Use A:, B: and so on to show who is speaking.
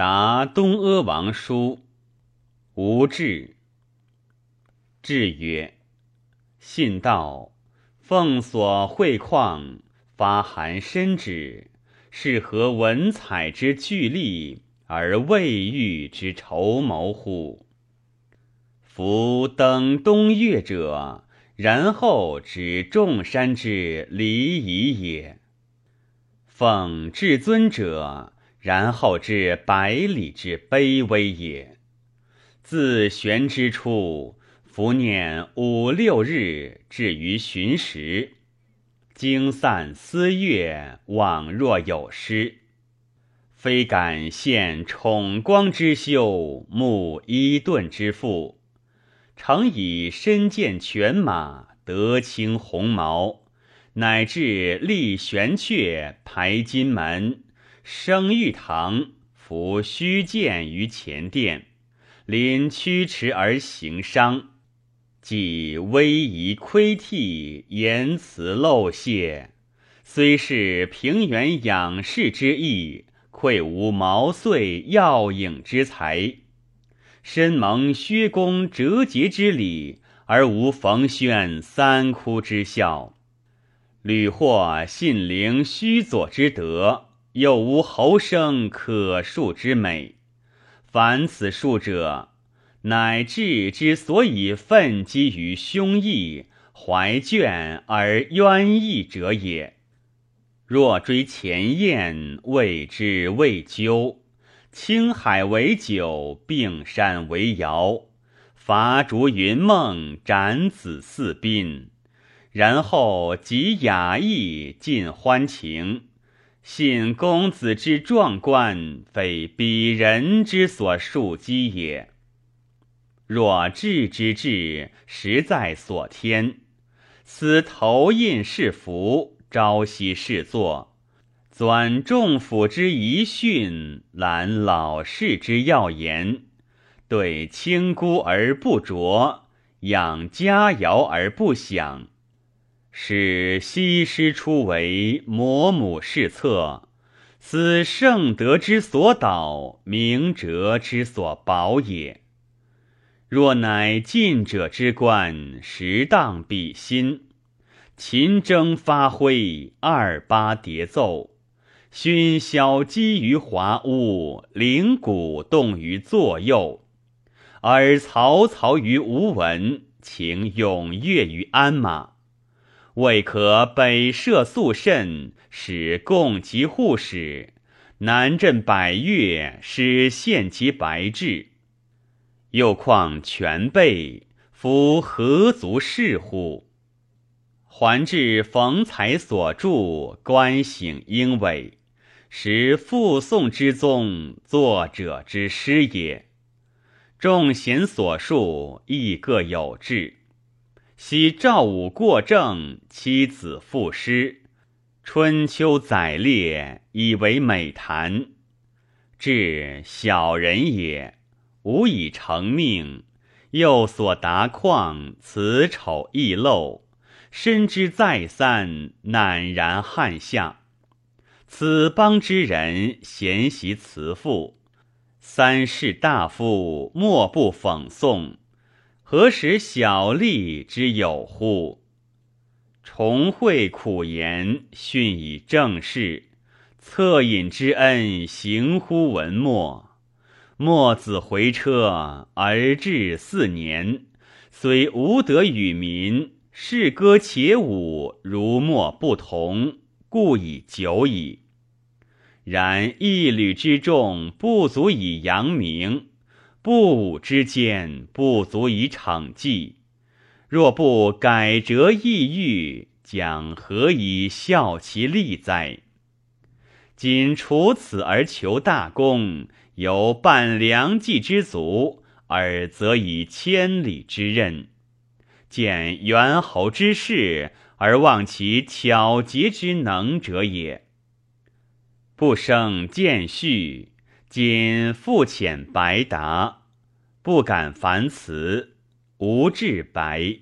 A: 答东阿王书，无志。志曰：信道，奉所会况，发函深之，是何文采之聚力，而未遇之筹谋乎？夫登东岳者，然后指众山之礼仪也；奉至尊者。然后至百里之卑微也。自玄之初，伏念五六日，至于旬时，经散思悦，往若有失。非敢献宠光之修，慕伊顿之富，诚以身见犬马，德清鸿毛，乃至立玄阙，排金门。生玉堂，伏虚剑于前殿，临驱驰而行商，既威仪窥涕，言辞漏泄，虽是平原仰视之意，愧无毛遂耀影之才。身蒙薛公折节之礼，而无冯谖三哭之效，屡获信陵虚佐之德。又无侯生可述之美，凡此述者，乃至之所以奋激于胸臆，怀倦而渊逸者也。若追前燕，谓之未究；青海为酒，并山为肴，伐竹云梦，斩子四宾，然后及雅意，尽欢情。信公子之壮观，非鄙人之所述积也。若智之至，实在所天。此投印是福，朝夕是坐，钻众府之遗训，览老士之要言，对清孤而不着，养佳肴而不享。使西施出为魔母侍策，此圣德之所导，明哲之所保也。若乃近者之观，实当比心。秦征发挥，二八叠奏，熏晓积于华屋，灵鼓动于左右，而曹操于吴文，情踊跃于鞍马。未可北涉肃慎，使共其护使；南镇百越，使献其白志。又况全备，夫何足视乎？还至冯才所著，观省英伟，实复宋之宗，作者之师也。众贤所述，亦各有志。昔赵武过正，妻子赋诗，春秋载列，以为美谈。至小人也，无以成命，又所达况，此丑易漏，深知再三，赧然汉下。此邦之人，贤习辞赋，三世大夫，莫不讽颂。何时小利之有乎？重会苦言，训以正事，恻隐之恩，行乎文墨。墨子回车而至四年，虽无德与民，是歌且舞，如墨不同，故以久矣。然一旅之众，不足以扬名。不武之间，不足以惩纪。若不改折意欲，将何以效其利哉？今除此而求大功，有半良计之足，而则以千里之任；见猿猴之势，而忘其巧捷之能者也。不生见序。今复遣白达，不敢烦辞，无志白。